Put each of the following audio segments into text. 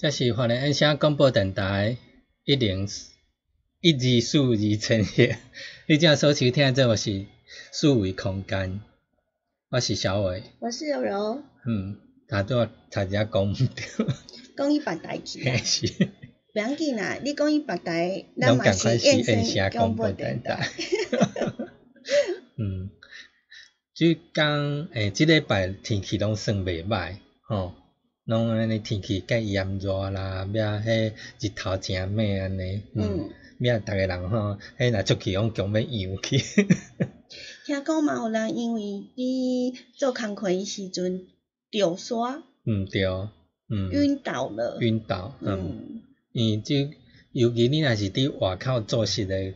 这是华联音响广播电台一零一二四二千一，你正所收听这个是四维空间，我是小伟，我是柔柔，嗯，他拄啊差只讲毋对，讲伊别代志啊，是，不要紧啦，你讲伊别台，咱拢共嘛是款是音声响广广播播电电台。台。嗯，即讲诶，即礼拜天气拢算袂歹，吼，拢安尼天气介炎热啦，尾啊，迄日头诚猛安尼，嗯嗯，尾啊，逐个人吼，迄若出去拢强要游去，听讲嘛有人因为伫做工课诶时阵掉沙。嗯对，嗯，晕倒了，晕倒，嗯，嗯，因为即尤其你若是伫外口做事诶。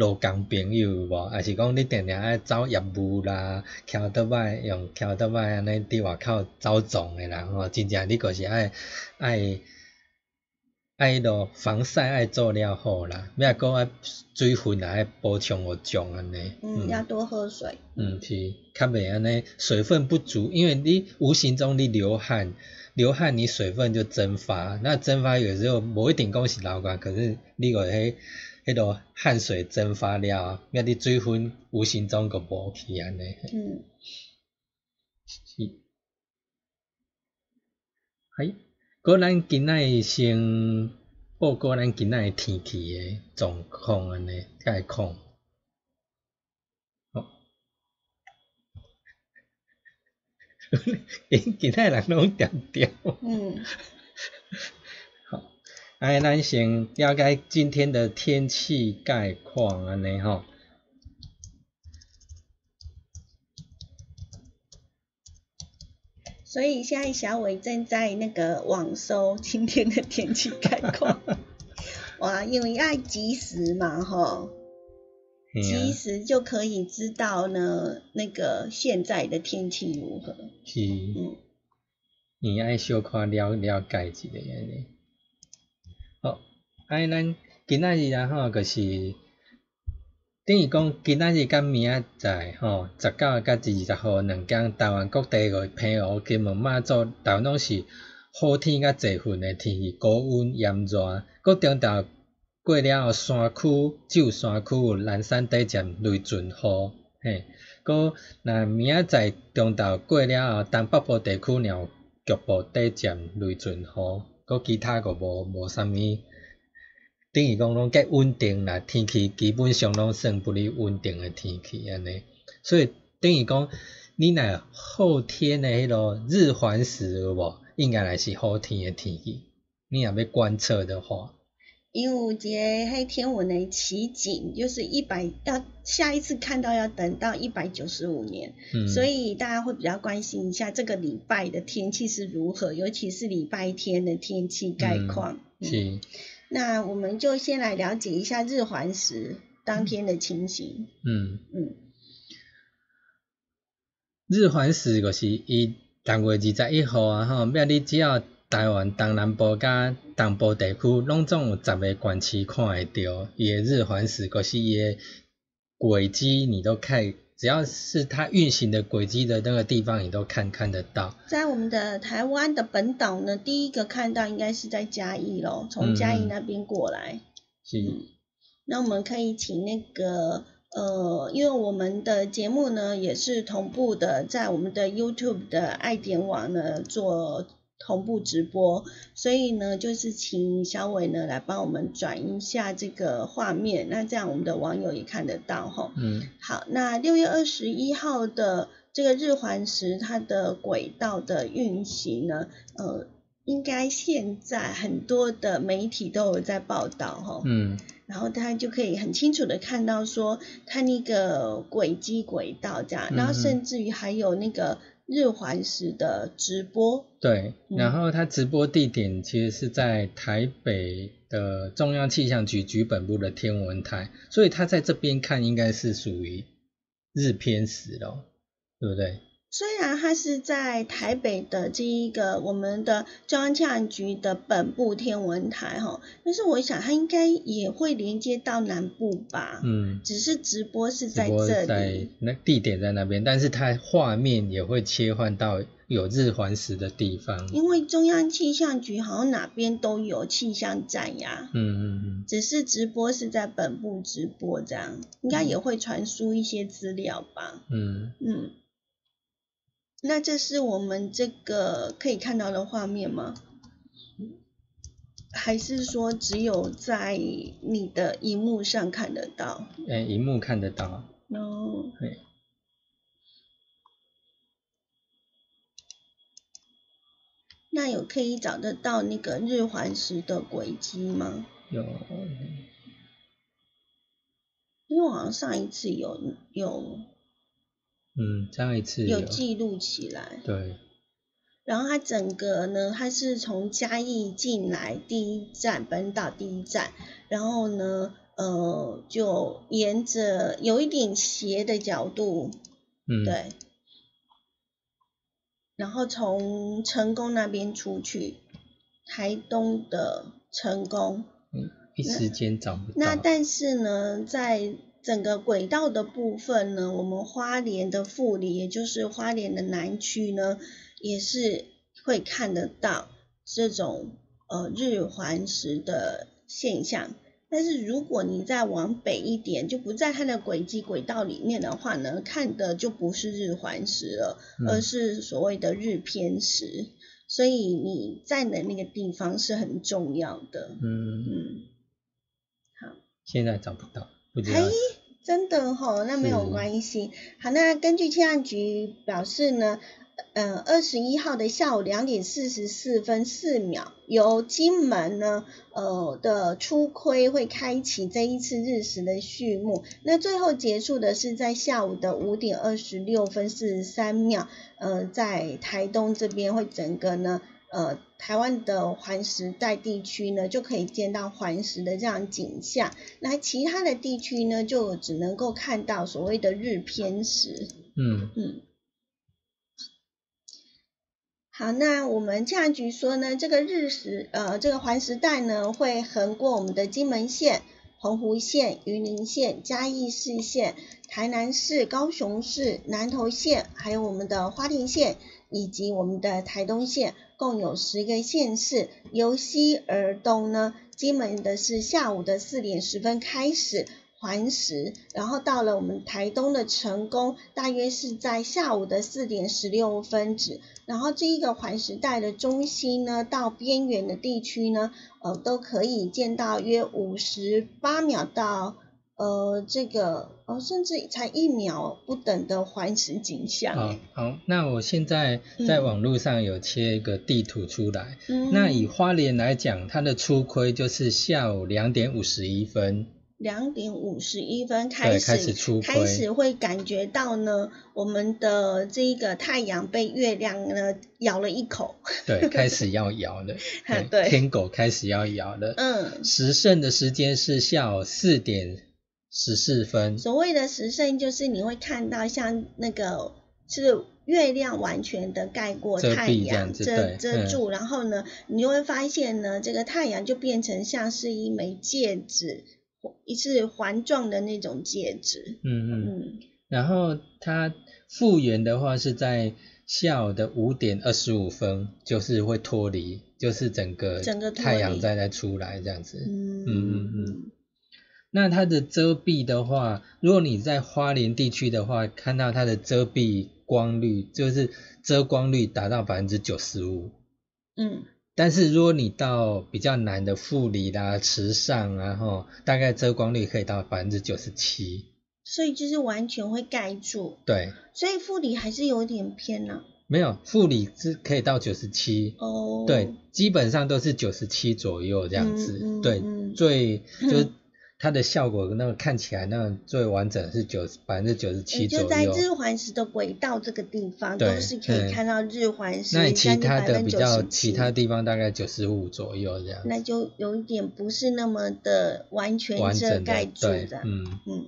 路工朋友有无，还是讲你定定爱走业务啦，翘倒摆用翘倒摆安尼伫外口走撞诶人吼，真正你就是爱爱爱迄落防晒爱做了好啦，要啊搁爱水分也爱补充互种安尼，嗯，要多喝水，嗯，是较袂安尼水分不足，因为你无形中你流汗，流汗你水分就蒸发，那蒸发有时候无一定讲是流汗，可是你个迄迄落汗水蒸发了，尾你水分无形中个无去安尼，嗯，是，嘿，搁咱今仔先报告咱今仔天气诶状况安尼，概况。今仔人拢点点。嗯，好，哎，咱先了解今天的天气概况安尼吼。所以现在小伟正在那个网搜今天的天气概况，哇，因为爱及时嘛，吼。及啊，时就可以知道呢，那个现在的天气如何。是，嗯，你爱小可了了解一下安尼。好，哎，咱今仔日啊吼，就是等于讲今仔日甲明仔载吼，十九甲二十号两天，台湾各地个平湖、金门、马祖，台湾拢是好天甲侪云诶天气，高温炎热，搁中昼过了后，山区只有山区有南山底渐雷阵雨，嘿，搁若明仔载中昼过了后，东北部地区若有局部底渐雷阵雨，搁其他个无无啥物。等于讲拢计稳定啦，天气基本上拢算不离稳定诶天气安尼，所以等于讲你若后天诶迄落日环食有无，应该来是好天诶天气。你若要观测的话，因为有一个迄天文的奇景，就是一百要下一次看到要等到一百九十五年，嗯，所以大家会比较关心一下这个礼拜的天气是如何，尤其是礼拜天的天气概况。嗯是，那我们就先来了解一下日环食当天的情形。嗯，嗯，日环食就是伊六月二十一号啊吼，要你只要台湾东南部甲东部地区，拢总有十个县市看会到伊的日环食，就是伊的轨迹，你都看，只要是它运行的轨迹的那个地方，你都看看得到。在我们的台湾的本岛呢，第一个看到应该是在嘉义咯，从嘉义嗯嗯那边过来。是，那我们可以请那个呃，因为我们的节目呢也是同步的，在我们的 YouTube 的爱点网呢做同步直播，所以呢就是请小伟呢来帮我们转一下这个画面，那这样我们的网友也看得到哈。嗯好，那六月二十一号的这个日环食，它的轨道的运行呢，呃，应该现在很多的媒体都有在报道哈。嗯然后大家就可以很清楚的看到说它那个轨迹轨道这样，然后甚至于还有那个日环食的直播，对，嗯然后它直播地点其实是在台北的中央气象局局本部的天文台，所以它在这边看应该是属于日偏食咯，对不对？虽然它是在台北的这一个我们的中央气象局的本部天文台哈，但是我想它应该也会连接到南部吧，嗯，只是直播是在这在里，那地点在那边，但是它画面也会切换到有日环食的地方。因为中央气象局好像哪边都有气象站呀。嗯嗯嗯，只是直播是在本部直播，这样应该也会传输一些资料吧。嗯，嗯，那这是我们这个可以看到的画面吗？还是说只有在你的荧幕上看得到？诶，荧幕看得到。哦，对，那有可以找得到那个日环食的轨迹吗？有，因为我好像上一次有有嗯，上一次有记录起来。对，然后它整个呢，它是从嘉义进来第一站，本岛第一站，然后呢，呃，就沿着有一点斜的角度，嗯，，对，然后从成功那边出去，台东的成功，嗯，一时间找不到。那但是呢，在整个轨道的部分呢，我们花莲的富里，也就是花莲的南区呢，也是会看得到这种呃日环食的现象。但是如果你再往北一点，就不在它的轨迹轨道里面的话呢，看的就不是日环食了，嗯而是所谓的日偏食。所以你在的那个地方是很重要的。嗯，嗯。好现在找不到，不知道嘿。真的吼，那没有关系。好，那根据气象局表示呢，呃，二十一号的下午两点四十四分四秒，由金门呢，呃的初亏会开启这一次日食的序幕。那最后结束的是在下午的五点二十六分四十三秒，呃，在台东这边会整个呢。呃，台湾的环时带地区呢，就可以见到环食的这样景象。那其他的地区呢，就只能够看到所谓的日偏食。嗯嗯，好，那我们气象局说呢，这个日食呃，这个环时带呢，会横过我们的金门县、澎湖县、云林县、嘉义市县、台南市、高雄市、南投县，还有我们的花莲县以及我们的台东县，共有十个县市。由西而东呢，金门的是下午的四点十分开始。环食，然后到了我们台东的成功，大约是在下午的四点十六分止。然后这一个环时带的中心呢，到边缘的地区呢，呃，都可以见到约五十八秒到呃这个哦甚至才一秒不等的环食景象好欸。好，那我现在在网络上有切一个地图出来。嗯那以花莲来讲，它的初亏就是下午两点五十一分。两点五十一分开始开始出开始会感觉到呢，我们的这个太阳被月亮呢咬了一口。对，开始要咬了。哎对天狗开始要咬了。嗯，时盛的时间是下午四点十四分。所谓的时盛就是你会看到像那个是月亮完全的盖过太阳，遮遮住，然后呢，你就会发现呢，这个太阳就变成像是一枚戒指，一是环状的那种戒指。嗯嗯。嗯，然后它复原的话是在下午的五点二十五分，就是会脱离，就是整个整个太阳再再出来这样子。嗯嗯嗯嗯。那它的遮蔽的话，如果你在花莲地区的话，看到它的遮蔽光率，就是遮光率达到百分之九十五。嗯，但是如果你到比较南的富里啦、池上啊，吼，大概遮光率可以到百分之九十七。所以就是完全会盖住，对，所以富里还是有点偏呢、没有富里是可以到九十七。哦，对，基本上都是九十七左右这样子。嗯嗯对，嗯最就是 它的效果，那个看起来那个最完整是九百分之九十七左右就在。日环食的轨道这个地方，都是可以嗯看到日环食那其他的比较其他地方大概九十五左右这样。那就有一点不是那么的完全遮盖住的，的，嗯，嗯。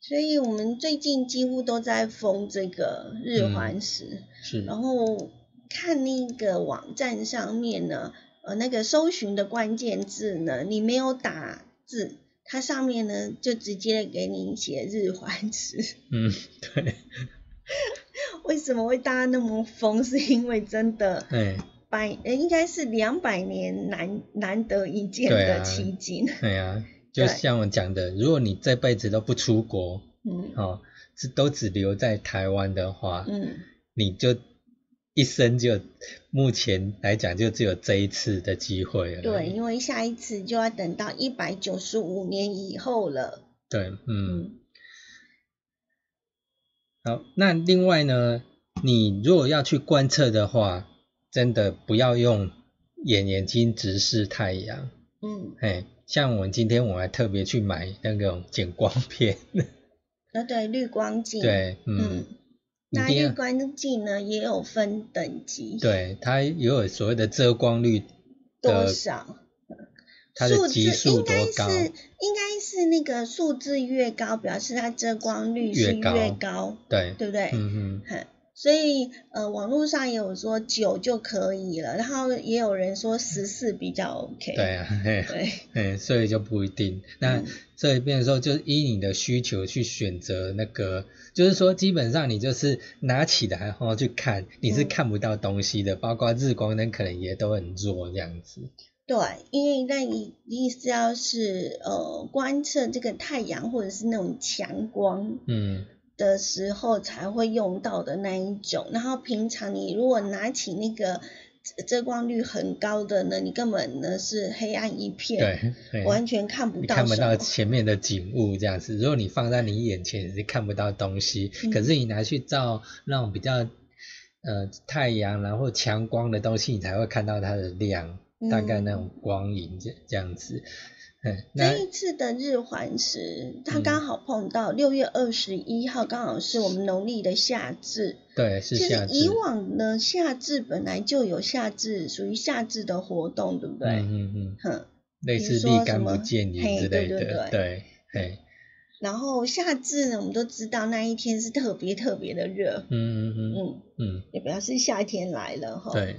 所以我们最近几乎都在封这个日嗯环食，是，然后看那个网站上面呢，呃，那个搜寻的关键字呢，你没有打字，它上面呢就直接给你写日环食。嗯，对，为什么会大家那么疯？是因为真的哎，百，呃应该是两百年难难得一见的对啊奇景。哎呀，就像我讲的，如果你这辈子都不出国，嗯哦，是都只留在台湾的话，嗯，你就一生就目前来讲就只有这一次的机会了。对，因为下一次就要等到一百九十五年以后了。对，嗯，嗯。好，那另外呢，你如果要去观测的话，真的不要用眼眼睛直视太阳，嗯，哎，像我们今天我还特别去买那种减光片，呃对，绿光镜。对，嗯，嗯，一那定要绿光镜呢也有分等级，对，它也有所谓的遮光率多，少？它的数字级数多应该高？是应该是那个数字越高，表示它遮光率是越高越高，对，对不对？嗯嗯，哼所以呃，网络上也有说九就可以了，然后也有人说十四比较 OK。对啊，嘿，对，哎，所以就不一定。那嗯所以变成说，就是依你的需求去选择那个，就是说基本上你就是拿起来然后去看，你是嗯看不到东西的，包括日光灯可能也都很弱这样子。对，因为那你意思要是呃观测这个太阳或者是那种强光嗯，的时候才会用到的那一种，然后平常你如果拿起那个遮遮光率很高的呢，你根本呢是黑暗一片，对，对完全看不到看不到。前面的景物这样子。如果你放在你眼前，你是看不到东西。嗯可是你拿去照那种比较呃太阳然后强光的东西，你才会看到它的亮，大概那种光影这这样子。这一次的日环食，它嗯刚好碰到六月二十一号，刚好是我们农历的夏至。对是其夏至。实以往呢，夏至本来就有夏至，属于夏至的活动，对不对？嗯嗯嗯，哼。类似立竿什么不见影嘿之类的，对对对对，嘿，然后夏至呢，我们都知道那一天是特别特别的热，嗯嗯嗯嗯，嗯，也表示夏天来了哈。。对，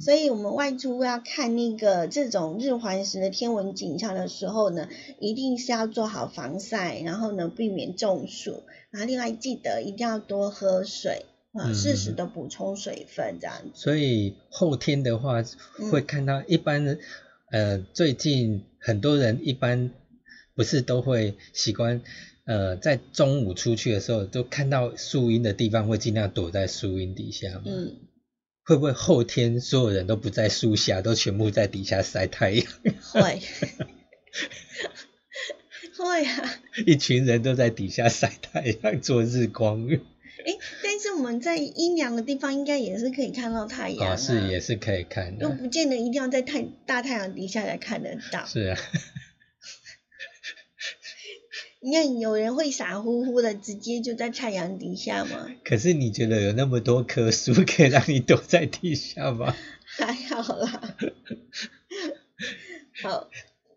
所以，我们外出要看那个这种日环食的天文景象的时候呢，一定是要做好防晒，然后呢，避免中暑。然后，另外记得一定要多喝水啊，嗯适时的补充水分，这样子。所以后天的话嗯会看到一般的，呃，最近很多人一般不是都会习惯。呃，在中午出去的时候，都看到树荫的地方，会尽量躲在树荫底下嘛。嗯，会不会后天所有人都不在树下，都全部在底下晒太阳？会。会啊，一群人都在底下晒太阳做日光浴。哎，但是我们在阴凉的地方应该也是可以看到太阳、啊，哦，是也是可以看的又的。不见得一定要在太大太阳底下才看得到。是啊，你看有人会傻乎乎的直接就在太阳底下吗？可是你觉得有那么多棵树可以让你躲在地下吗？还好啦。好，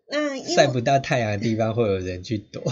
那晒不到太阳的地方会有人去躲，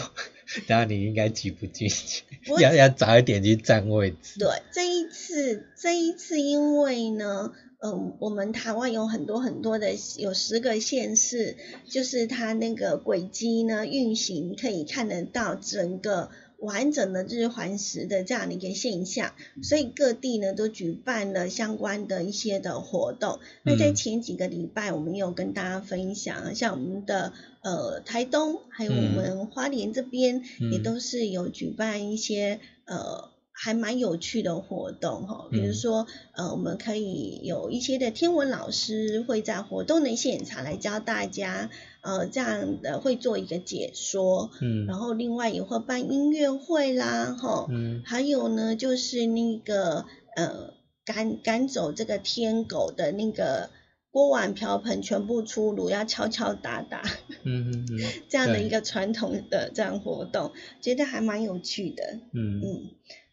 然后你应该挤不进去，要要早一点去占位置。对这一次，这一次因为呢，嗯，我们台湾有很多很多的，有十个县市，就是它那个轨迹呢运行可以看得到整个完整的日环食的这样的一个现象，所以各地呢都举办了相关的一些的活动。那在嗯前几个礼拜，我们有跟大家分享，像我们的呃台东，还有我嗯们花莲这边，也嗯都是有举办一些呃。还蛮有趣的活动哈，比如嗯。说，呃，我们可以有一些的天文老师会在活动的现场来教大家，呃，这样的会做一个解说，嗯。然后另外也会办音乐会啦，哈，嗯。还有呢，就是那个呃赶赶走这个天狗的那个锅碗瓢盆全部出炉，要敲敲打打嗯嗯嗯。这样的一个传统的这样活动，觉得还蛮有趣的。嗯。嗯，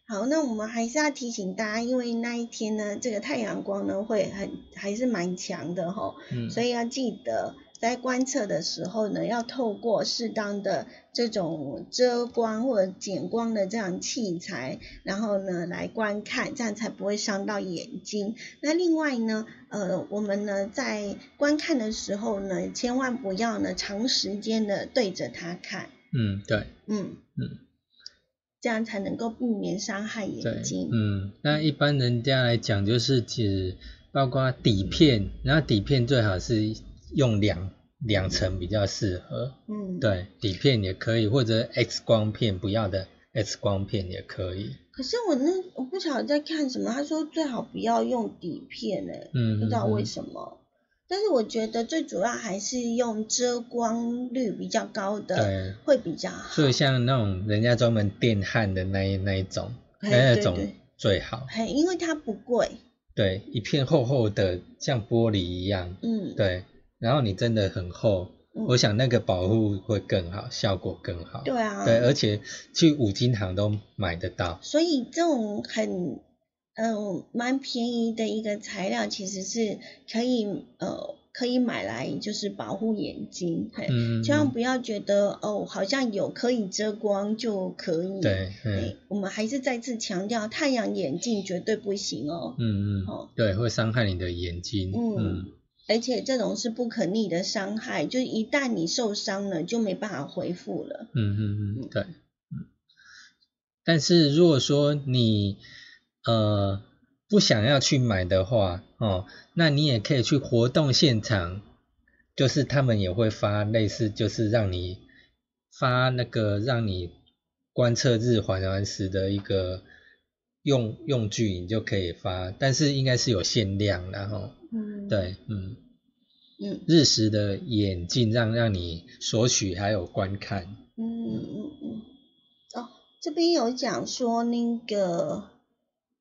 好，那我们还是要提醒大家，因为那一天呢，这个太阳光呢会很还是蛮强的哈，嗯，所以要记得在观测的时候呢，要透过适当的这种遮光或者减光的这样器材，然后呢来观看，这样才不会伤到眼睛。那另外呢，呃，我们呢在观看的时候呢，千万不要呢长时间的对着它看，嗯对。嗯。嗯，这样才能够避免伤害眼睛。嗯，那一般人家来讲就是指包括底片，然后底片最好是用两两层比较适合。嗯，。对，底片也可以，或者 X 光片不要的 X 光片也可以。可是我那我不晓得在看什么，他说最好不要用底片诶、嗯，不知道为。什么。但是我觉得最主要还是用遮光率比较高的对，会比较好。所以像那种人家专门电焊的那一那一种，那那种最好。嘿，因为它不贵，对，一片厚厚的，像玻璃一样。嗯，对，然后你真的很厚，嗯我想那个保护会更好，效果更好。对啊，对，而且去五金行都买得到。所以这种很嗯蛮便宜的一个材料，其实是可以呃可以买来就是保护眼睛，嘿，嗯，千万不要觉得哦好像有可以遮光就可以，对，嗯哎，我们还是再次强调，太阳眼镜绝对不行哦。嗯嗯哦，对，会伤害你的眼睛。嗯嗯而且这种是不可逆的伤害，就一旦你受伤了，就没办法恢复了。嗯嗯嗯，对，嗯。但是如果说你呃不想要去买的话，哦，那你也可以去活动现场，就是他们也会发类似，就是让你发那个让你观测日环环食的一个用用具，你就可以发，但是应该是有限量然后。嗯，，对，嗯，嗯日食的眼镜让让你索取还有观看。嗯嗯嗯。哦，这边有讲说那个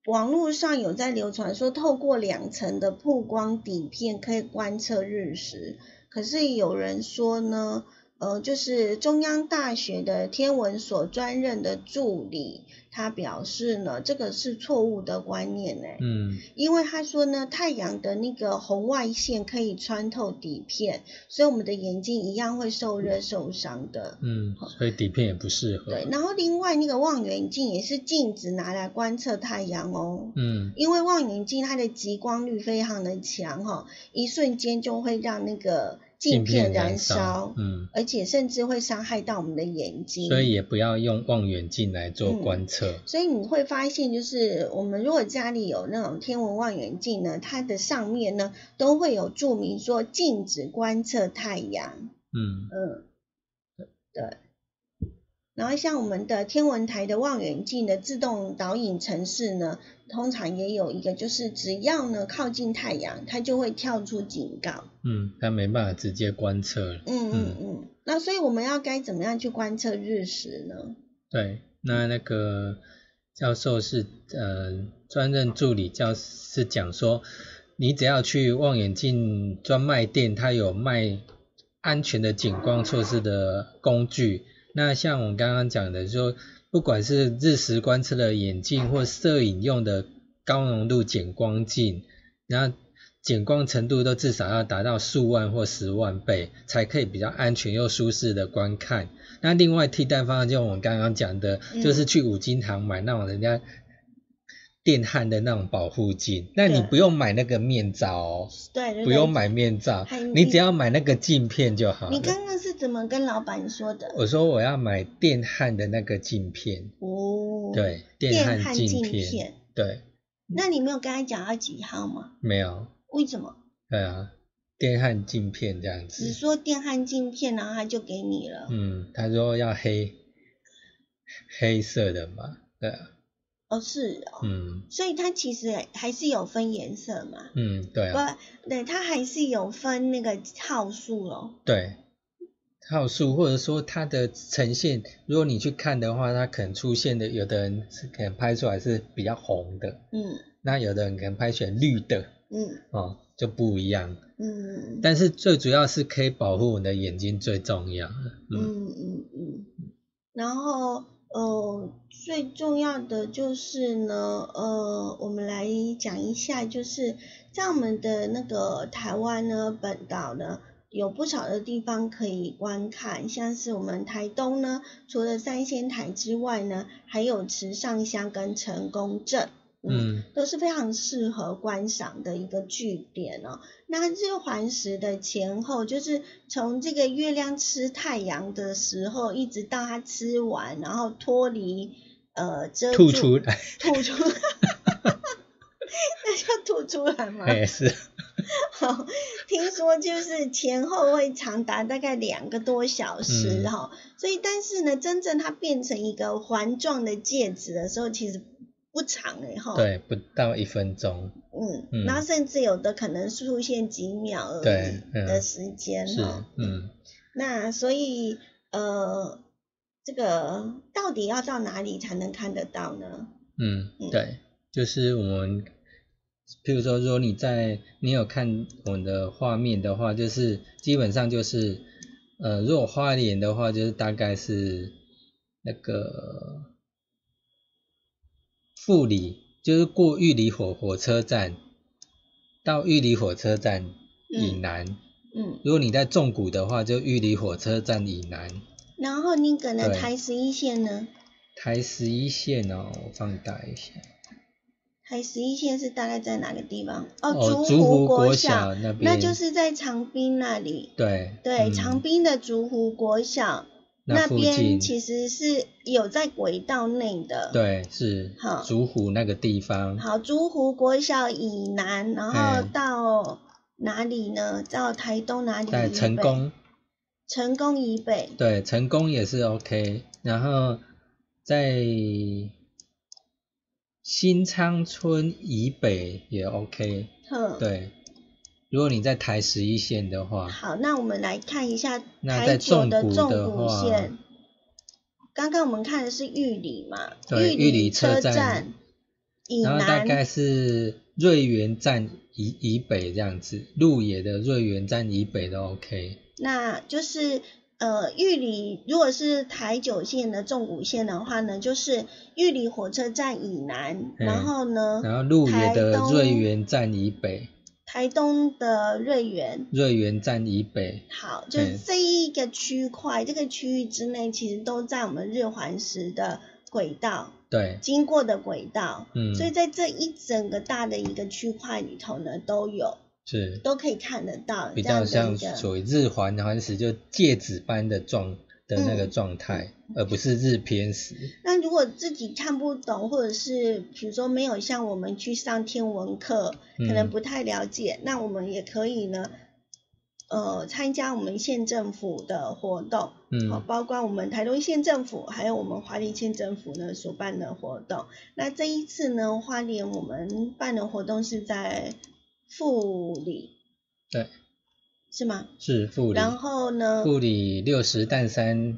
网络上有在流传说，透过两层的曝光底片可以观测日食，可是有人说呢。呃，就是中央大学的天文所专任的助理，他表示呢，这个是错误的观念呢。嗯因为他说呢，太阳的那个红外线可以穿透底片，所以我们的眼睛一样会受热受伤的。嗯，所以底片也不适合。对，然后另外那个望远镜也是禁止拿来观测太阳哦，嗯因为望远镜它的极光率非常的强哈、一瞬间就会让那个镜片燃烧，嗯，而且甚至会伤害到我们的眼睛。所以也不要用望远镜来做嗯观测。所以你会发现，就是我们如果家里有那种天文望远镜呢，它的上面呢都会有注明说禁止观测太阳。嗯嗯，对。然后像我们的天文台的望远镜的自动导引程式呢，通常也有一个，就是只要呢靠近太阳，它就会跳出警告。嗯，它没办法直接观测了。嗯嗯嗯。那所以我们要该怎么样去观测日食呢？对，那那个教授是呃专任助理教是讲说，你只要去望远镜专卖店，它有卖安全的景光措施的工具。那像我刚刚讲的，说不管是日食观测的眼镜或摄影用的高浓度减光镜，然后减光程度都至少要达到数万或十万倍，才可以比较安全又舒适的观看。那另外替代方案就我们刚刚讲的，就是去五金行买那种人家。电焊的那种保护镜，那你不用买那个面罩哦，对，不用买面罩，你只要买那个镜片就好。你刚刚是怎么跟老板说的？我说我要买电焊的那个镜片。哦，对，电焊镜片。对。那你没有跟他讲要几号吗？没有。为什么？对啊，电焊镜片这样子。只说电焊镜片，然后他就给你了。嗯，他说要黑，黑色的嘛，对啊。哦，是哦，嗯，所以它其实还是有分颜色嘛，嗯，对啊，不，对，它还是有分那个号数咯。对，号数或者说它的呈现，如果你去看的话，它可能出现的，有的人是可能拍出来是比较红的，嗯，那有的人可能拍出来绿的，嗯，哦，就不一样，嗯，但是最主要是可以保护我的眼睛最重要，嗯嗯嗯，然后。呃，最重要的就是呢，呃，我们来讲一下，就是在我们的那个台湾呢，本岛呢，有不少的地方可以观看，像是我们台东呢，除了三仙台之外呢，还有池上乡跟成功镇。嗯，都是非常适合观赏的一个据点哦。那日环食的前后，就是从这个月亮吃太阳的时候，一直到它吃完，然后脱离呃遮吐出来，吐出，那叫吐出来吗？也是。好，听说就是前后会长达大概两个多小时哈。所以，但是呢，真正它变成一个环状的戒指的时候，其实。不长哎哈，对，不到一分钟，嗯，然后甚至有的可能出现几秒而已的时间哈，嗯，那所以呃，这个到底要到哪里才能看得到呢？嗯，对，就是我们，譬如说，如果你在你有看我们的画面的话，就是基本上就是呃，如果花莲的话，就是大概是那个。富里就是过玉里火火车站，到玉里火车站以南。嗯。如果你在纵谷的话，就玉里火车站以南。然后你可能？台十一线呢？台十一线哦，我放大一下。台十一线是大概在哪个地方？哦，竹湖国小那边。那就是在长滨那里。对。对，长滨的竹湖国小。那边其实是有在轨道内的，对，是好竹湖那个地方。好，竹湖国小以南，然后到哪里呢？到台东哪里？在成功。成功以北。对，成功也是 OK。然后在新昌村以北也 OK。哼，对。如果你在台十一线的话，好，那我们来看一下台九的纵谷线。刚刚我们看的是玉里嘛，玉里车站以南，大概是瑞园站以以北这样子，鹿野的瑞园站以北都 OK。那就是呃玉里，如果是台九线的纵谷线的话呢，就是玉里火车站以南，然后呢，然后鹿野的瑞园站以北。台东的瑞园，瑞园站以北，好，就是这一个区块，这个区域之内，其实都在我们日环食的轨道，对，经过的轨道，嗯，所以在这一整个大的一个区块里头呢，都有，是，都可以看得到，比较像属于日环环食，就戒指般的状。的那个状态，而不是日偏食。那如果自己看不懂，或者是比如说没有像我们去上天文课，可能不太了解，那我们也可以呢，呃参加我们县政府的活动，嗯好，包括我们台东县政府，还有我们花莲县政府呢所办的活动。那这一次呢，花莲我们办的活动是在富里，对，是吗？是富里，然后呢，富里六十担山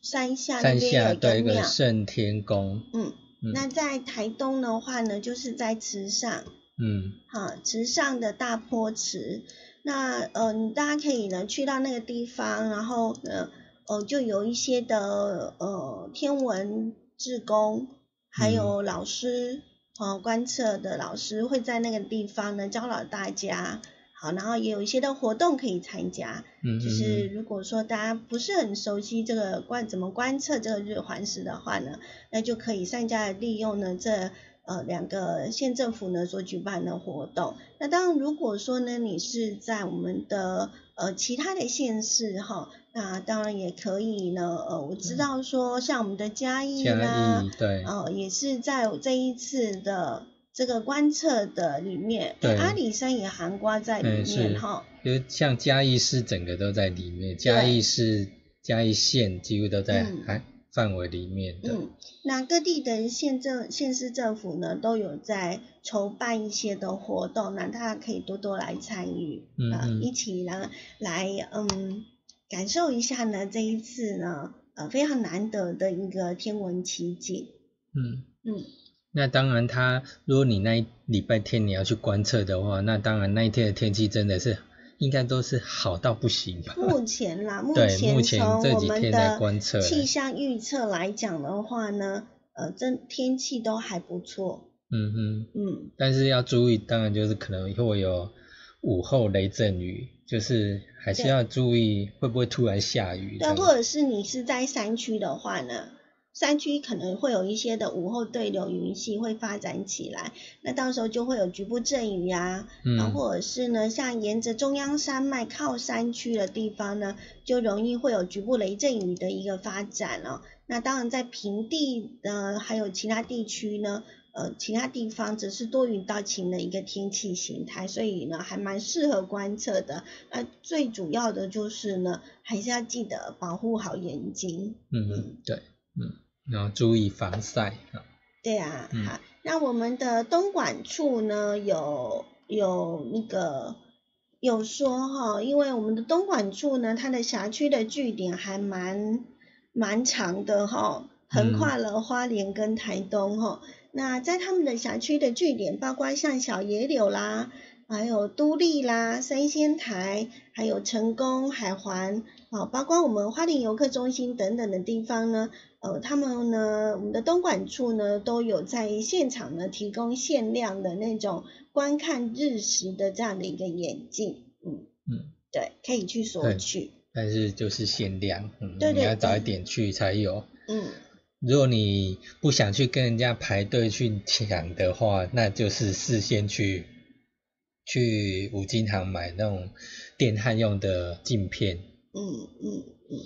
山下那山边有一下对一个圣天宫，嗯，嗯那在台东的话呢，就是在池上，嗯好，池上的大坡池。那呃，你大家可以呢去到那个地方，然后呢，呃，就有一些的呃天文志工，还有老师，呃，观测的老师会在那个地方呢教导大家。好，然后也有一些的活动可以参加。嗯，就是如果说大家不是很熟悉这个观怎么观测这个日环食的话呢，那就可以善加利用呢这呃两个县政府呢所举办的活动。那当然，如果说呢你是在我们的呃其他的县市哈，那当然也可以呢呃我知道说像我们的嘉义啦，义对，呃也是在这一次的。这个观测的里面，对。阿里山也含刮在里面哈。就像嘉义市整个都在里面，嘉义市、嘉义县几乎都在范围里面的。嗯，那各地的县政、县市政府呢，都有在筹办一些的活动，那大家可以多多来参与，呃，嗯。嗯一起呢来嗯感受一下呢这一次呢呃非常难得的一个天文奇景，嗯，嗯，那当然它，如果你那一礼拜天你要去观测的话，那当然那一天的天气真的是应该都是好到不行吧？目前啦，目 对目前这我们几天的的观测气象预测来讲的话呢，呃，真天气都还不错，嗯哼，嗯，但是要注意，当然就是可能会有午后雷阵雨，就是还是要注意会不会突然下雨这对，或者是你是在山区的话呢，山区可能会有一些的午后对流云系会发展起来，那到时候就会有局部阵雨啊，嗯然后或者是呢，像沿着中央山脉靠山区的地方呢，就容易会有局部雷阵雨的一个发展哦。那当然在平地呃还有其他地区呢。呃，其他地方只是多云到晴的一个天气形态，所以呢，还蛮适合观测的。那最主要的就是呢，还是要记得保护好眼睛。嗯嗯，对，嗯，然后注意防晒啊。对啊，嗯好，那我们的东莞处呢，有有那个有说哈，因为我们的东莞处呢，它的辖区的据点还蛮蛮长的哈，横嗯跨了花莲跟台东哈。那在他们的辖区的据点，包括像小野柳啦，还有都立啦、三仙台，还有成功、海环，啊，包括我们花莲游客中心等等的地方呢，呃，他们呢，我们的东莞处呢，都有在现场呢提供限量的那种观看日食的这样的一个眼镜，嗯嗯，对，可以去索取，但是就是限量，嗯，对对你要早一点去才有。嗯，如果你不想去跟人家排队去抢的话，那就是事先去去五金行买那种电焊用的镜片。嗯嗯嗯，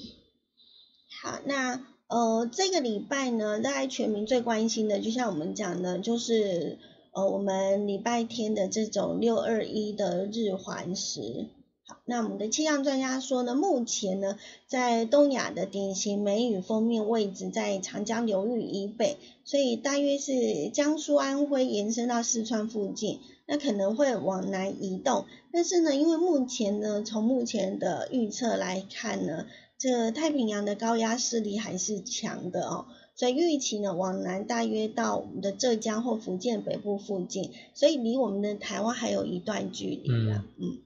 好，那呃这个礼拜呢，大家全民最关心的，就像我们讲的，就是呃我们礼拜天的这种六二一的日环食。好，那我们的气象专家说呢，目前呢，在东亚的典型梅雨封面位置在长江流域以北，所以大约是江苏、安徽延伸到四川附近，那可能会往南移动。但是呢，因为目前呢，从目前的预测来看呢，这太平洋的高压势力还是强的哦，所以预期呢往南大约到我们的浙江或福建北部附近，所以离我们的台湾还有一段距离了，嗯，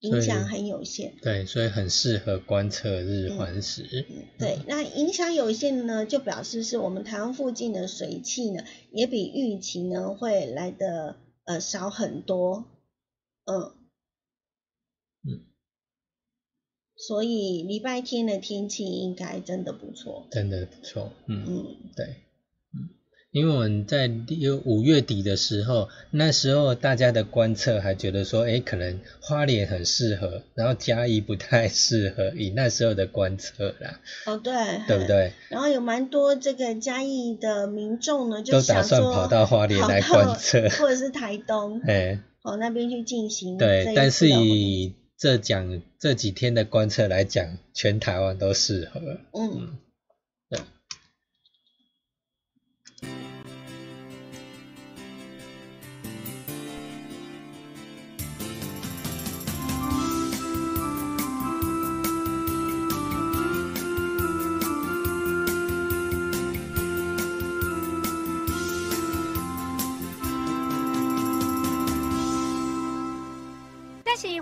影响很有限。对，所以很适合观测日环食。嗯，对，那影响有限呢，就表示是我们台湾附近的水汽呢，也比预期呢会来的呃少很多，嗯，嗯，所以礼拜天的天气应该真的不错，真的不错。嗯，嗯，对，嗯，因为我们在六五月底的时候，那时候大家的观测还觉得说，哎，可能花莲很适合，然后嘉义不太适合，以那时候的观测啦，哦，对，对不对？然后有蛮多这个嘉义的民众呢，就都打算跑到花莲来观测，或者是台东，哎，往那边去进行对但是以这讲这几天的观测来讲，全台湾都适合。嗯。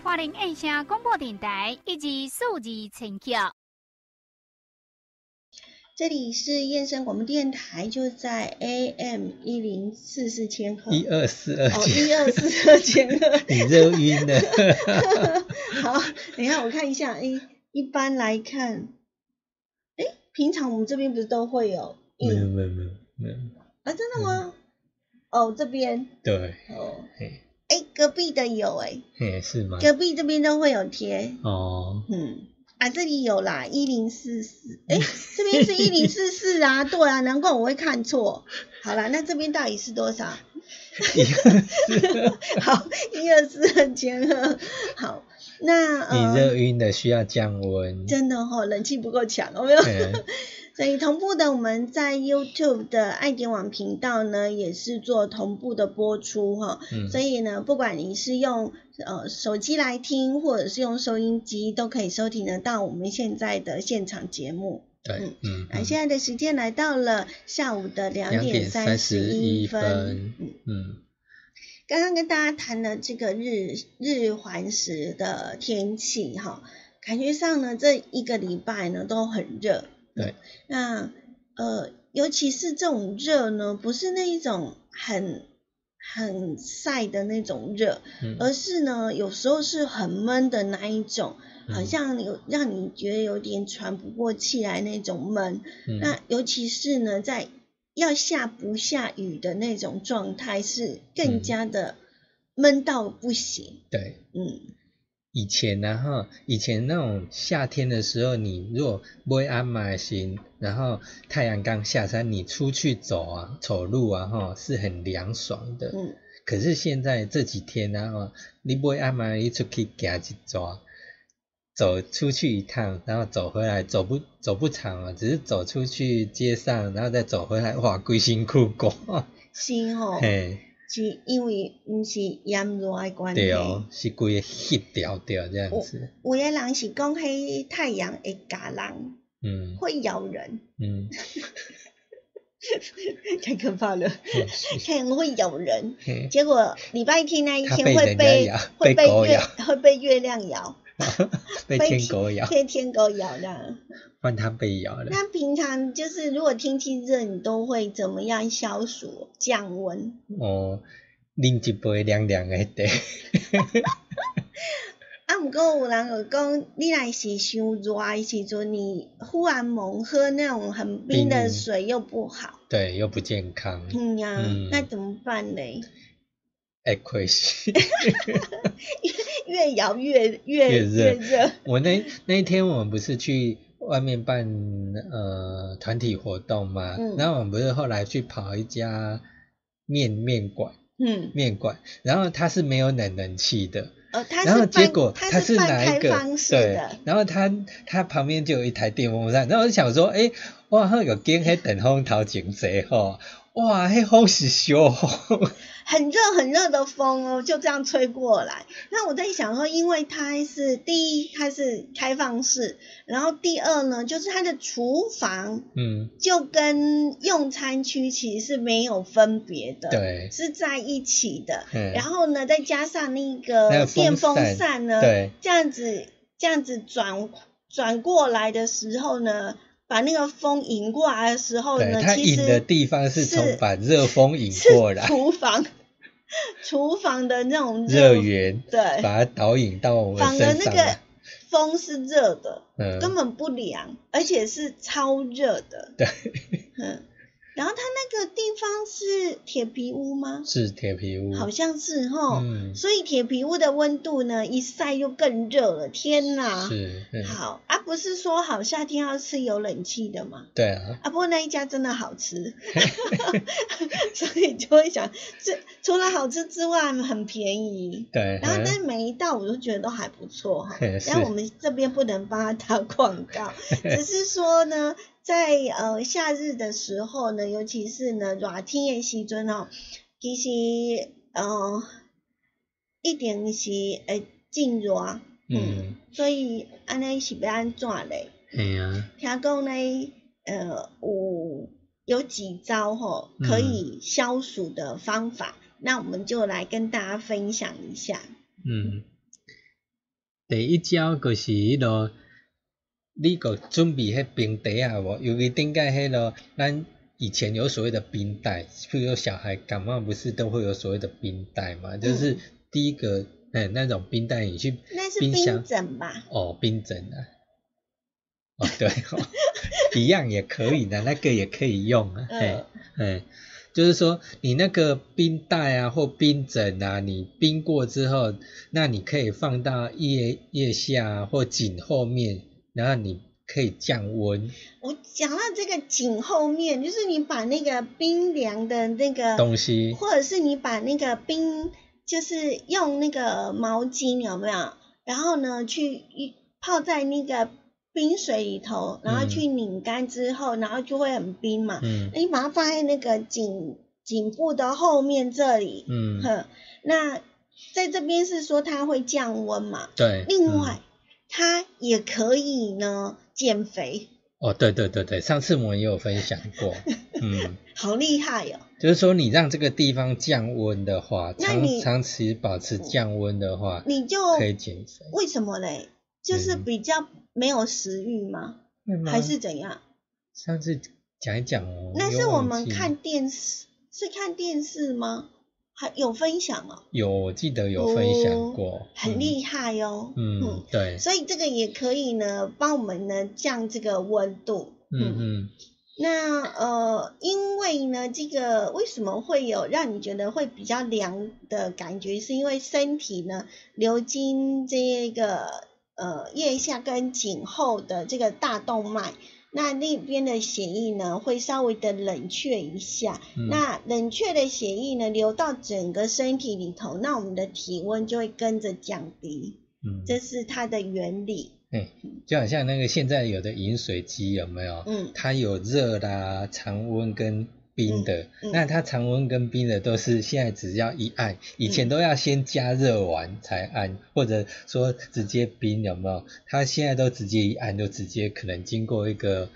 花莲印象广播电台以及数字陈桥。这里是燕声广播电台，就在 AM 一零四四千赫。一二四二哦，一二四二千赫。你热晕了。好，等一下我看一下，诶，一般来看，诶，平常我们这边不是都会有没有印没有没有没有，啊？真的吗？哦，这边对，哦，嘿诶，隔壁的有诶，嘿是吗？隔壁这边都会有贴，哦，嗯。啊，这里有啦，一零四四，哎，这边是一零四四啊，对啊，难怪我会看错。好啦，那这边到底是多少？一二四，好，一二四很千二。好，那你热呃，晕的，需要降温。真的哈、冷气不够强，有没有？嗯所以同步的，我们在 YouTube 的爱点网频道呢，也是做同步的播出哈。嗯所以呢，不管你是用呃手机来听，或者是用收音机，都可以收听得到我们现在的现场节目。对嗯，嗯，啊，现在的时间来到了下午的两两点三三十一分。分嗯，，嗯刚刚跟大家谈了这个日日环食的天气哈，感觉上呢这一个礼拜呢都很热。对，那呃，尤其是这种热呢，不是那一种很很晒的那种热，嗯，而是呢有时候是很闷的那一种，好嗯像有让你觉得有点喘不过气来那种闷。嗯那尤其是呢，在要下不下雨的那种状态，是更嗯加的闷到不行。对。嗯，以前呢、哈，以前那种夏天的时候，你如果不会安马行，然后太阳刚下山，你出去走啊、走路啊，哈，是很凉爽的。嗯，可是现在这几天呢、哈，你不会安马一出去行一抓，走出去一趟，然后走回来，走不走不长啊，只是走出去街上，然后再走回来，哇，规身躯过，是吼，嘿，是因为毋是炎热的关系。对哦，是规个翕掉掉这样子，有诶人是讲，迄太阳会咬人，嗯。会咬人，嗯，太可怕了。嘿太阳会咬人，结果礼拜天那一天会被会被月会被月亮咬，被天狗咬，被天狗咬的。换它被咬了。那平常就是如果天气热，你都会怎么样消暑降温？哦，拎一杯凉凉的茶，啊，毋过有人有讲，你若是伤热的时阵，你忽然猛喝那种很冰的水又不好。对，又不健康，嗯呀、嗯那怎么办嘞？会亏死。越摇越越越热。热。我那那一天我们不是去外面办呃团体活动嘛，嗯。然后我们不是后来去跑一家面面馆嗯，面馆，然后它是没有冷冷气的，呃，它然后结果它是哪一个？对，，然后它它旁边就有一台电风扇，然后我就想说，诶，哇，迄个间迄电风头前坐吼，哇，迄风是小，很热很热的风哦，就这样吹过来。那我在想说，因为它是第一，它是开放式，然后第二呢，就是它的厨房嗯，就跟用餐区其实是没有分别的，，对，是在一起的。嗯然后呢，再加上那那个电风扇扇呢，对，这样子这样子转转过来的时候呢，把那个风引过来的时候，呢，它引的地方是从是把热风引过来，厨房，厨房的那种热源，对，把它导引到我们反而那个。风是热的，嗯，根本不凉，而且是超热的。对，嗯，然后它那个地方是铁皮屋吗？是铁皮屋，好像是哈，嗯所以铁皮屋的温度呢，一晒就更热了。天哪！是，嗯好啊，不是说好夏天要吃有冷气的吗？对啊，啊，不过那一家真的好吃，所以就会想，这除了好吃之外，很便宜。对，然后，但嗯是每一道我都觉得都还不错哈。是然后我们这边不能帮他打广告，只是说呢，在呃夏日的时候呢，尤其是呢热天的时阵哦，其实呃一定是会真热，嗯，所以安尼是要安怎嘞？嘿啊，听讲呢，呃有有几招吼嗯可以消暑的方法，那我们就来跟大家分享一下。嗯，第一招就是迄落，你个准备迄冰袋啊无，尤其顶解迄落，咱以前有所谓的冰袋，譬如说小孩感冒不是都会有所谓的冰袋嘛，就是第一个，哎、那种冰袋你去那是冰枕吧？哦，冰枕啊，哦对哦，一样也可以的，那个也可以用啊，嘿嗯，嗯，就是说你那个冰袋啊或冰枕啊，你冰过之后，那你可以放到腋腋下啊或颈后面，然后你可以降温我讲到这个颈后面，就是你把那个冰凉的那个，东西，或者是你把那个冰，就是用那个毛巾有没有？然后呢，去一泡在那个冰水里头，然后嗯去拧干之后，然后就会很冰嘛。嗯你把它放在那个颈颈部的后面这里，嗯，哼，那在这边是说它会降温嘛？对，另外，它也可以呢减肥，哦，对对对对，上次我们也有分享过，嗯。好厉害哦！就是说，你让这个地方降温的话，长那你长期保持降温的话，你就可以减肥。为什么嘞？就是嗯比较没有食欲吗？会吗还是怎样？上次讲一讲哦，那是我们看电视，是看电视吗？还有分享哦，有，我记得有分享过，哦很厉害哦。嗯，嗯，对，所以这个也可以呢，帮我们呢降这个温度。嗯嗯那呃，因为呢，这个为什么会有让你觉得会比较凉的感觉？是因为身体呢流经这个呃腋下跟颈后的这个大动脉，那那边的血液呢会稍微的冷却一下。嗯那冷却的血液呢流到整个身体里头，那我们的体温就会跟着降低，嗯，这是它的原理。哎，就好像那个现在有的饮水机有没有？嗯它有热啦、常温跟冰的，那它常温跟冰的都是现在只要一按，以前都要先加热完才按，或者说直接冰有没有？它现在都直接一按就直接可能经过一个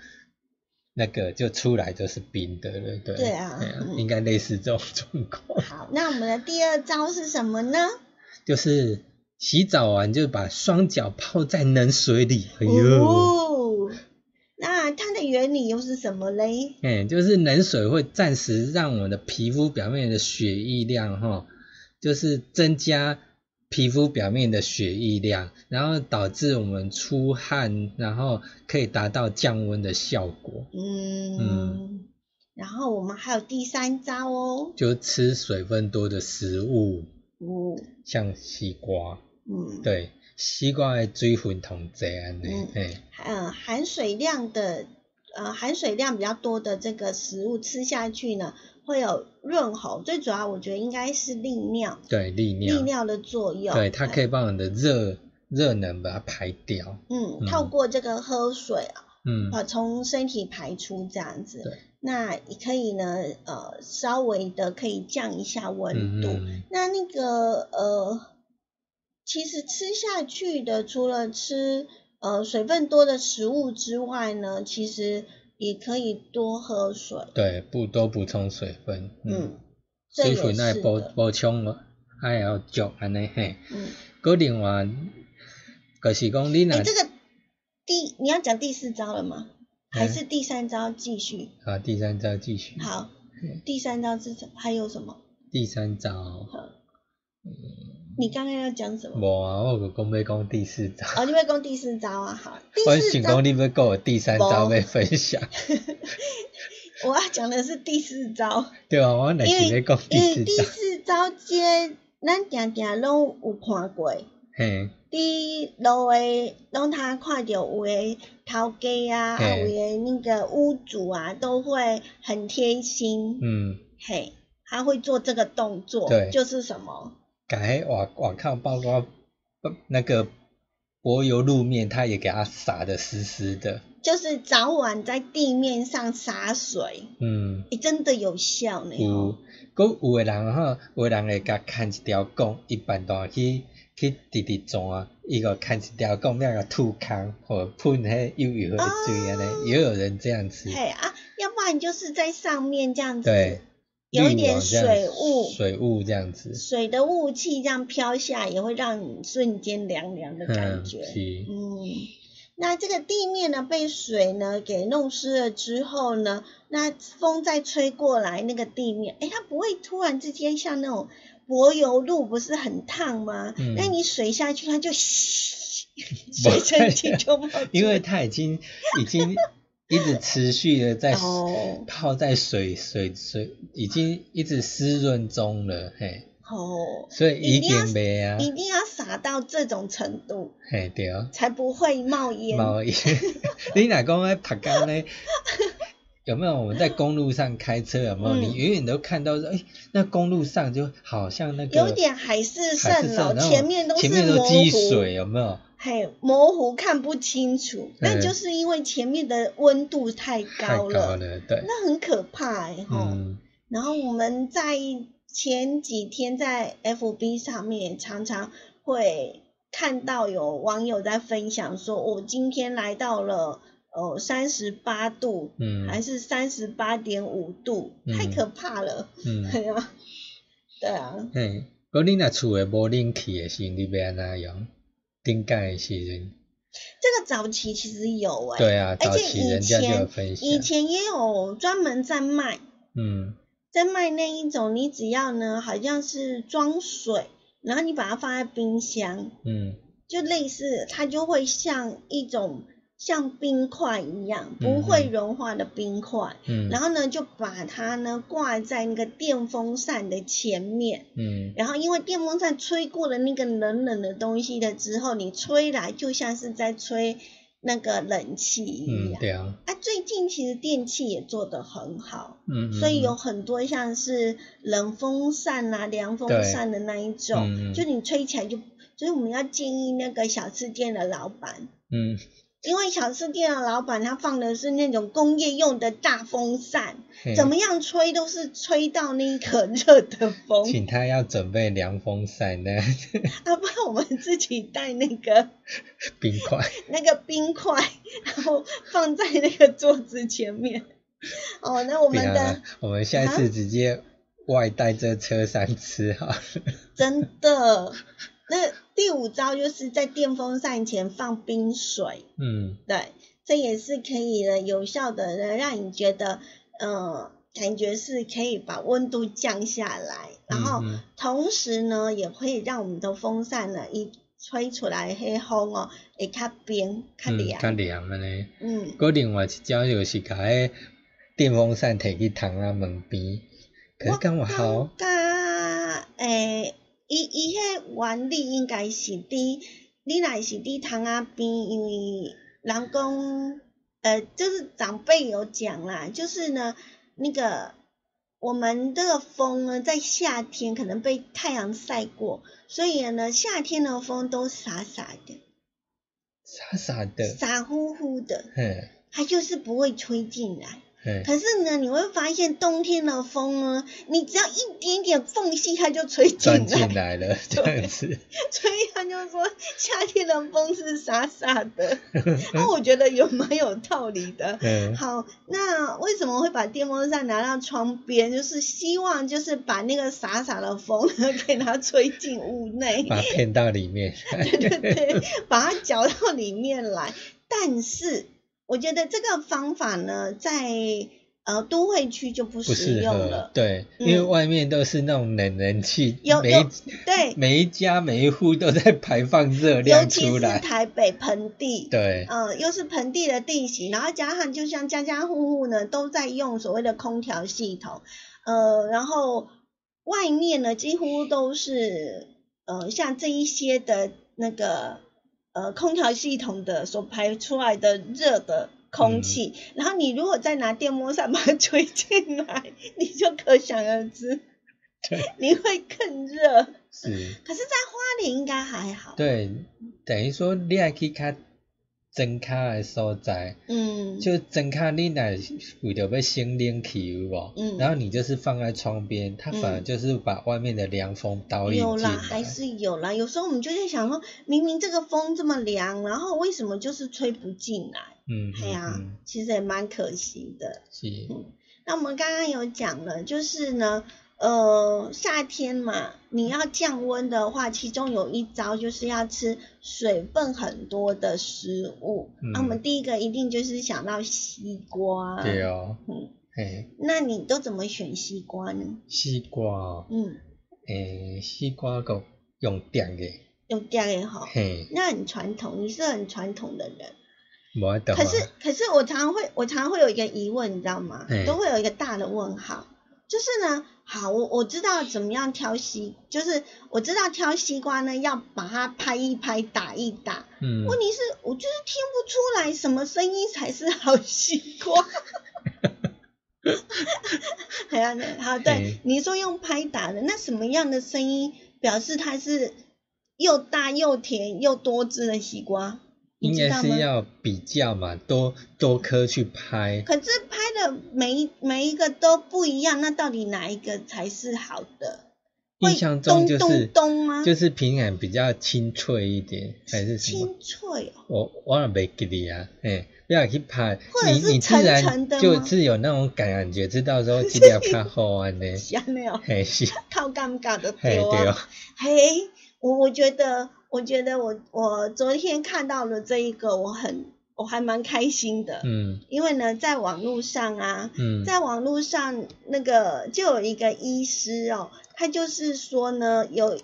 那个就出来就是冰的了，对对啊应该类似这种状况，好，那我们的第二招是什么呢？就是洗澡完就把双脚泡在冷水里，哎呦。它的原理又是什么嘞？哎、就是冷水会暂时让我们的皮肤表面的血液量哈，就是增加皮肤表面的血液量，然后导致我们出汗，然后可以达到降温的效果。嗯，然后我们还有第三招哦。就吃水分多的食物，哦，像西瓜，嗯，，对，西瓜的水分同济安尼，嗯含水量的呃含水量比较多的这个食物吃下去呢，会有润喉，最主要我觉得应该是利尿，对，利尿，利尿的作用。对，它可以，以帮我们的热热能把它排掉，嗯，嗯。透过这个喝水啊，嗯，啊，从身体排出这样子。对，那也可以呢，呃，稍微的可以降一下温度。那那个呃，其实吃下去的，除了吃呃水分多的食物之外呢，其实也可以多喝水。对，补多补充水分，嗯，这水也分爱补。补充咯，爱要足安尼嘿。嗯，搁另外，就是讲你若哎，这个第你要讲第四招了吗？还嗯是第三招继续？啊，第三招继续。好嗯，第三招是什？还有什么？第三招，好，你刚刚要讲什么？无啊，我个讲要讲第四招。哦，你要讲第四招啊，好，第我四招想讲你要跟我第三招无要分享。我要讲的是第四招，对啊，我乃因为是要讲第四招第四招，四招这咱定定拢有看过。嘿，伫路诶，拢他看到有诶头家啊，有诶那个屋主啊，都会很贴心，嗯，嘿，他会做这个动作，对就是什么？改迄瓦瓦靠，包括呃那个柏油路面，他也给它撒的湿湿的，就是早晚在地面上洒水，嗯。诶、真的有效呢、有哦。，佮有诶人吼，有诶人会甲牵一条管，伊办大去去直直转，伊个牵一条管，要甲吐空，或喷迄又油的水安尼，也有人这样子。嘿啊，要不然就是在上面这样子，对，有一点水雾水雾这样子。水的雾气这样飘下，也会让你瞬间凉凉的感嗯，觉。是，嗯，那这个地面呢被水呢给弄湿了之后呢，那风再吹过来，那个地面，哎，它不会突然之间像那种柏油路不是很烫吗？嗯那你水下去，它就 水蒸气就冒因为它已经已经一直持续的在哦泡在水水水，已经一直湿润中了，嘿，哦，所以一定要经袂啊，一定要洒到这种程度，嘿对。才不会冒烟。冒烟，你哪讲在爬岗呢？有没有我们在公路上开车？有没有？嗯你远远都看到说，哎、那公路上就好像那个有点海市蜃楼，前面都是前面都积水，有没有？嘿，模糊看不清楚，那嗯就是因为前面的温度太太高高了，对，那很可怕哎、吼。嗯，然后我们在前几天在 FB 上面常常会看到有网友在分享说，我、今天来到了呃三十八度，嗯。还是三十八点五度，太嗯可怕了，嗯，对啊，对啊，嘿，讲你若厝诶无冷气诶时，你要安怎用？顶盖诶时阵，这个早期其实有哎、对啊，早而且以期人家就有前分享，以前也有专门在卖，嗯。在卖那一种，你只要呢好像是装水，然后你把它放在冰箱，嗯。就类似它就会像一种像冰块一样，嗯不会融化的冰块。嗯，然后呢，就把它呢挂在那个电风扇的前面，嗯。然后因为电风扇吹过了那个冷冷的东西了之后，你吹来就像是在吹那个冷气一样。嗯对啊，啊，最近其实电器也做得很好，嗯，所以嗯。有很多像是冷风扇啊、凉风扇的那一种，就你吹起来就，所以我们要建议那个小吃店的老板，嗯因为小吃店的老板他放的是那种工业用的大风扇，怎么样吹都是吹到那个热的风，请他要准备凉风扇呢，啊，不然我们自己带那个 冰块。那个冰块，然后放在那个桌子前面。哦，那我们的我们下一次直接外带这车上吃好了。真的，那第五招就是在电风扇前放冰水，嗯。对，这也是可以呢有效的呢让你觉得，呃，感觉是可以把温度降下来，然后嗯同时呢也会让我们的风扇呢一吹出来黑风哦，会较冰较嗯，凉，较凉安尼。嗯，佮另外一招就是甲迄电风扇摕去窗仔门边，可是敢有效？甲诶，伊伊迄原理应该是伫你若是伫窗仔边，因为人讲，呃，就是长辈有讲啦，就是呢，那个我们这个风呢，在夏天可能被太阳晒过，所以呢，夏天的风都傻傻的、傻傻的，傻乎乎的，嘿，它就是不会吹进来。嘿，可是呢，你会发现冬天的风呢，你只要一点点缝隙，它就吹进钻进来。了，这样子。所以他就说夏天的风是傻傻的，那 我觉得有蛮有道理的。嗯好，那为什么会把电风扇拿到窗边？就是希望就是把那个傻傻的风呢，给它吹进屋内，把它骗到里面。对对对，把它搅到里面来。但是我觉得这个方法呢，在呃都会区就不适合用了。。对，嗯因为外面都是那种冷人气，每有有对，每一家每一户都在排放热尤量其是。台北盆地，对，嗯，又是盆地的地形，然后加上就像家家户户呢都在用所谓的空调系统，呃，然后外面呢几乎都是呃像这一些的那个呃空调系统的所排出来的热的空气，然后你如果再拿电风扇把它吹进来，你就可想而知，对，你会更热。是，可是，在花莲应该还好，对，等于说你还去较真卡的所在，嗯，就真卡你若为了要省冷气有无？嗯然后你就是放在窗边，它反而嗯就是把外面的凉风导引进有啦，还。是有啦。有时候我们就在想说，明明这个风这么凉，然后为什么就是吹不进来？嗯，哎呀、其实也蛮可惜的。是，那我们刚刚有讲了，就是呢，呃，夏天嘛，你要降温的话，其中有一招就是要吃水分很多的食物。嗯那我们第一个一定就是想到西瓜。对哦，嗯，嘿，那你都怎么选西瓜呢？西瓜哦，嗯，诶，西瓜够用电的，用第二个哈。嘿，那很传统，你是很传统的人。无得可是，可是我常常会，我常常会有一个疑问，你知道吗嘿？都会有一个大的问号，就是呢，好，我我知道怎么样挑西，就是我知道挑西瓜呢，要把它拍一拍，打一打。嗯，问题是，我就是听不出来什么声音才是好西瓜。哈哈哈，好，对嘿，你说用拍打的，那什么样的声音表示它是又大又甜又多汁的西瓜？你应该？是要比较嘛，多多颗去拍，可是拍的每一每一个都不一样，那到底哪一个才是好的？印象中就是咚咚吗？就是平感比较清脆一点，还是什么？清脆哦。我我也没记得啊，哎，不要去拍，或者你是自然沉的就是有那种感觉，知道说这条较好啊？呢，是安尼哦，嘿是，靠尴尬的。对哦，嘿，我我觉得，我觉得我我昨天看到了这一个，我很我还蛮开心的，嗯因为呢，在网络上啊，嗯，在网络上那个就有一个医师哦，他就是说呢，有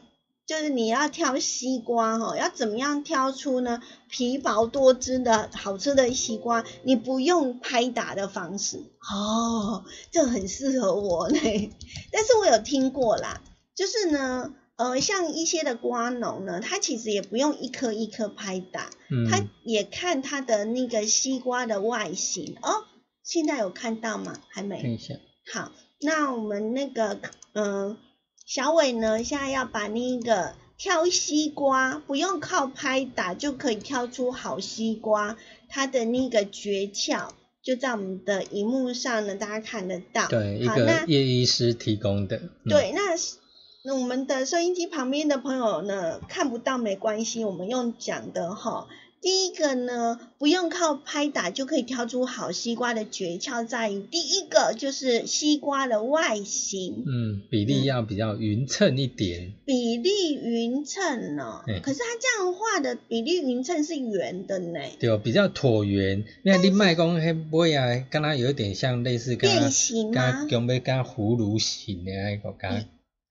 就是你要挑西瓜哈、哦，要怎么样挑出呢皮薄多汁的好吃的西瓜？你不用拍打的方式哦，这很适合我呢。但是我有听过啦，就是呢。呃，像一些的瓜农呢，他其实也不用一颗一颗拍打，他嗯也看他的那个西瓜的外形哦。现在有看到吗？还没。看一下，好，那我们那个，嗯、小伟呢，现在要把那个挑西瓜，不用靠拍打就可以挑出好西瓜，它的那个诀窍就在我们的荧幕上呢，大家看得到。对，一好，那个叶医师提供的，嗯，对，那是那我们的收音机旁边的朋友呢，看不到没关系，我们用讲的哈。第一个呢，不用靠拍打就可以挑出好西瓜的诀窍在于，第一个就是西瓜的外形，嗯，比例要比较匀称一点，比例匀称哦。嗯可是它这样画的比例匀称是圆的呢，对，比较椭圆。那你卖讲迄尾啊，跟它有点像类似敢变形吗敢讲要敢葫芦形的那个敢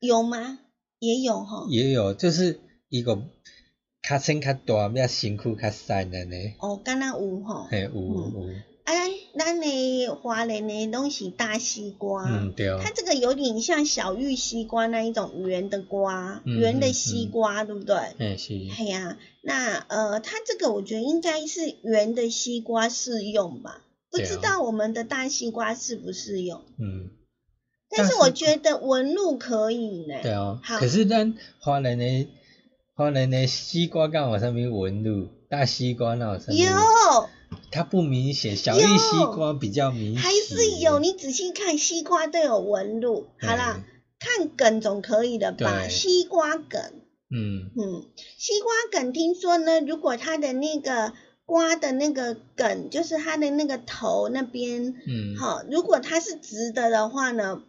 有吗？也有哈。也有，就是一个较身较大，要身躯较瘦安尼。哦，敢若有吼。嘿，有嗯有，啊，咱咱的华人的拢是大西瓜。嗯对，它这个有点像小玉西瓜那一种圆的瓜，嗯圆、的西瓜，对不对？哎是，哎呀、那呃，它这个我觉得应该是圆的西瓜适用吧？不知道我们的大西瓜适不适用？嗯，但是我觉得纹路可以呢。对哦。好可是咱花人的华人的西瓜干有啥物纹路？大西瓜哪有啥物？有，它不明显，小西瓜比较明显。还是有，你仔细看，西瓜都有纹路。好啦，看梗总可以的吧？西瓜梗。嗯嗯，西瓜梗听说呢，如果它的那个瓜的那个梗，就是它的那个头那边，嗯，好，如果它是直的的话呢，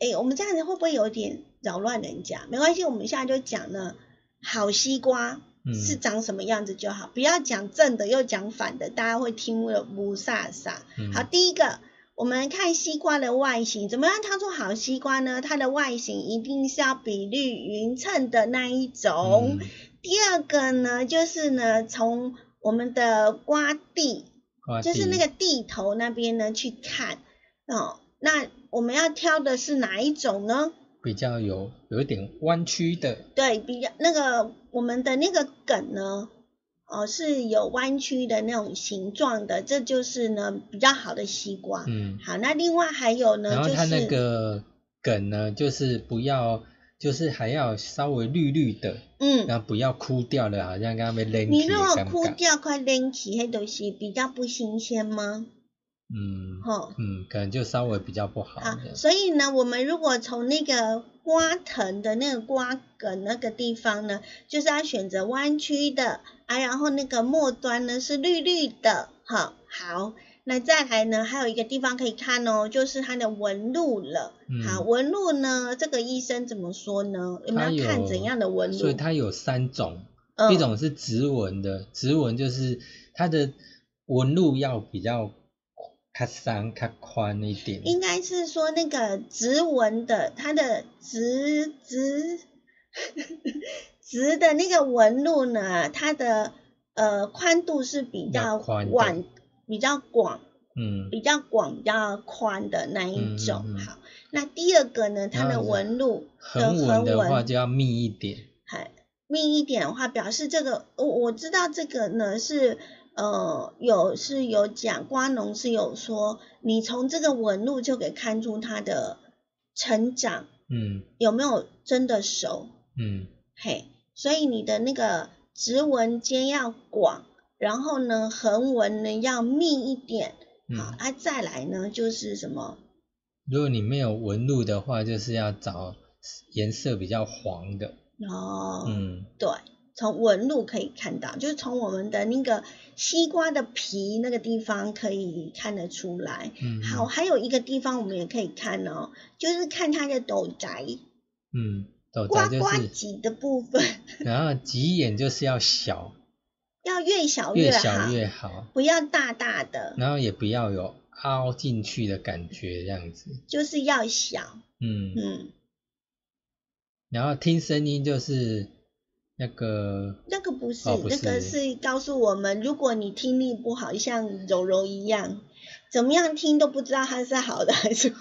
哎，我们这样子会不会有点扰乱人家？没关系，我们现在就讲呢，好西瓜嗯是长什么样子就好，不要讲正的又讲反的，大家会听了不飒飒。嗯好，第一个，我们看西瓜的外形，怎么样挑出好西瓜呢？它的外形一定是要比率匀称的那一种。嗯第二个呢，就是呢，从我们的瓜地，瓜就是那个地头那边呢去看哦。那我们要挑的是哪一种呢？比较有有一点弯曲的，对，比较那个我们的那个梗呢，哦是有弯曲的那种形状的，这就是呢比较好的西瓜。嗯，好，那另外还有呢，就是然后它那个梗呢，就是不要，就是还要稍微绿绿的，嗯，然后不要枯掉了，好像刚刚被扔你如果枯。掉快扔起，那都是比较不新鲜吗？嗯吼、嗯，可能就稍微比较不好好的，。所以呢，我们如果从那个瓜藤的那个瓜梗那个地方呢，就是要选择弯曲的啊，然后那个末端呢是绿绿的，好，好，那再来呢，还有一个地方可以看哦，就是它的纹路了。嗯好，纹路呢，这个医生怎么说呢？我它们要看怎样的纹路？所以它有三种，嗯一种是直纹的，直纹就是它的纹路要比较较长、较宽一点。应该是说那个直纹的，它的直直直的那个纹路呢，它的呃宽度是比较广、比较广、嗯，比较广、比较宽的那一种。嗯嗯嗯好，那第二个呢，它的纹路的横纹横的话纹就要密一点。还密一点的话，表示这个我我知道这个呢是呃有是有讲瓜农是有说，你从这个纹路就可以看出它的成长嗯。有没有真的熟，嗯。嘿，所以你的那个直纹间要广，然后呢横纹呢要密一点，好，嗯，啊再来呢就是什么？如果你没有纹路的话，就是要找颜色比较黄的。哦，嗯。对，从纹路可以看到，就是从我们的那个西瓜的皮那个地方可以看得出来。嗯，好，还有一个地方我们也可以看哦，就是看它的斗宅。嗯，斗瓜宅就是，瓜脊的部分，然后吉眼就是要小，要越小越好，小越好，不要大大的，然后也不要有凹进去的感觉，这样子。就是要小。嗯，嗯，然后听声音就是那个，那个不是，哦不那个是是告诉我们，如果你听力不好，像柔柔一样，怎么样听都不知道它是好的还是坏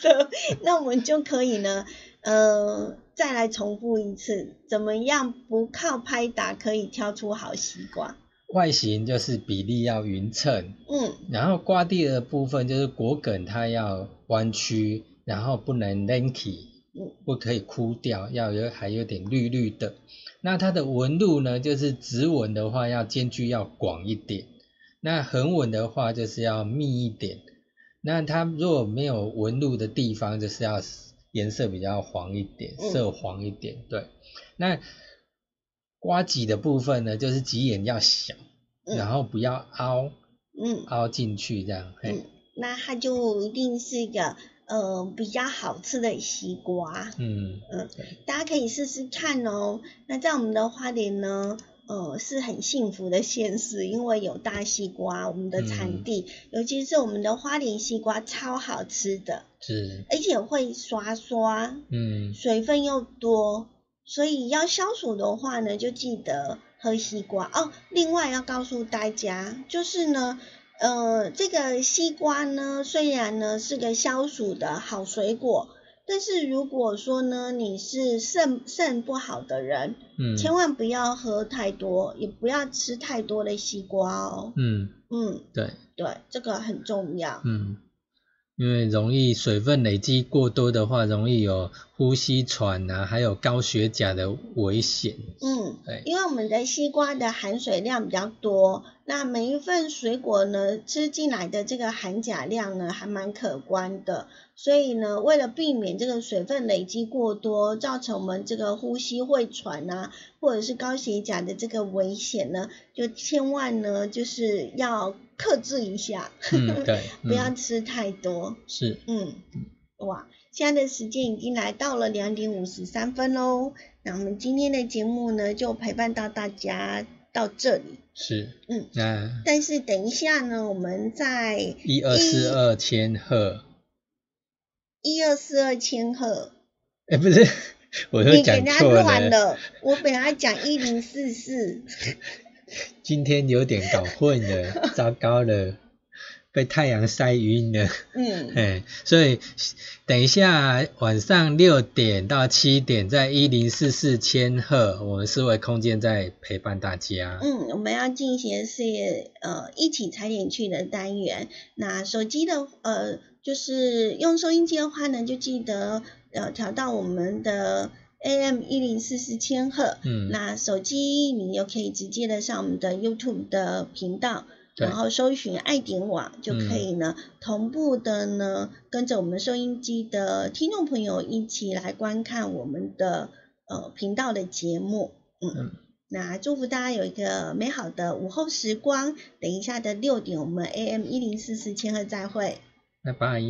的，那我们就可以呢，呃，再来重复一次，怎么样不靠拍打可以挑出好西瓜？外形就是比例要匀称，嗯然后瓜地的部分就是果梗它要弯曲，然后不能 lanky，嗯不可以枯掉，要有还有点绿绿的。那它的纹路呢，就是直纹的话要间距要广一点，那横纹的话就是要密一点。那它如果没有纹路的地方，就是要颜色比较黄一点，嗯色黄一点。对，那瓜脊的部分呢，就是脊眼要小，嗯然后不要凹嗯凹进去这样。嘿嗯，那它就一定是一个呃比较好吃的西瓜。嗯嗯对，大家可以试试看哦。那在我们的花莲呢，呃，是很幸福的县市，因为有大西瓜，我们的产地，尤其是我们的花莲西瓜超好吃的，是，而且会刷刷，嗯水分又多，所以要消暑的话呢，就记得喝西瓜哦。另外要告诉大家，就是呢。呃，这个西瓜呢，虽然呢是个消暑的好水果，但是如果说呢你是肾肾不好的人，嗯，千万不要喝太多，也不要吃太多的西瓜哦。嗯。嗯，对，对，这个很重要。嗯，因为容易水分累积过多的话，容易有呼吸喘啊，还有高血钾的危险。嗯，对，因为我们的西瓜的含水量比较多，那每一份水果呢吃进来的这个含钾量呢还蛮可观的，所以呢，为了避免这个水分累积过多，造成我们这个呼吸会喘啊，或者是高血钾的这个危险呢，就千万呢就是要克制一下，嗯，对，不要嗯。吃太多。是，嗯，哇，现在的时间已经来到了两点五十三分喽。那我们今天的节目呢，就陪伴到大家到这里。是，嗯，那但是等一下呢，我们在一二四二千赫，一二四二千赫，哎，不是，我又你给他讲错乱了，我本来讲一零四四，今天有点搞混了，糟糕了，被太阳晒晕了。嗯，哎，所以等一下晚上六点到七点，在一零四四千赫，我们四维空间在陪伴大家。嗯，我们要进行的是呃一起踩点去的单元。那手机的呃，就是用收音机的话呢，就记得呃调到我们的 AM 一零四四千赫。嗯，那手机你又可以直接的上我们的 YouTube 的频道，然后搜寻爱点网就可以呢，同步的呢跟着我们收音机的听众朋友一起来观看我们的呃频道的节目。嗯。嗯那祝福大家有一个美好的午后时光。等一下的六点，我们 AM 一零四四千赫再会。拜拜。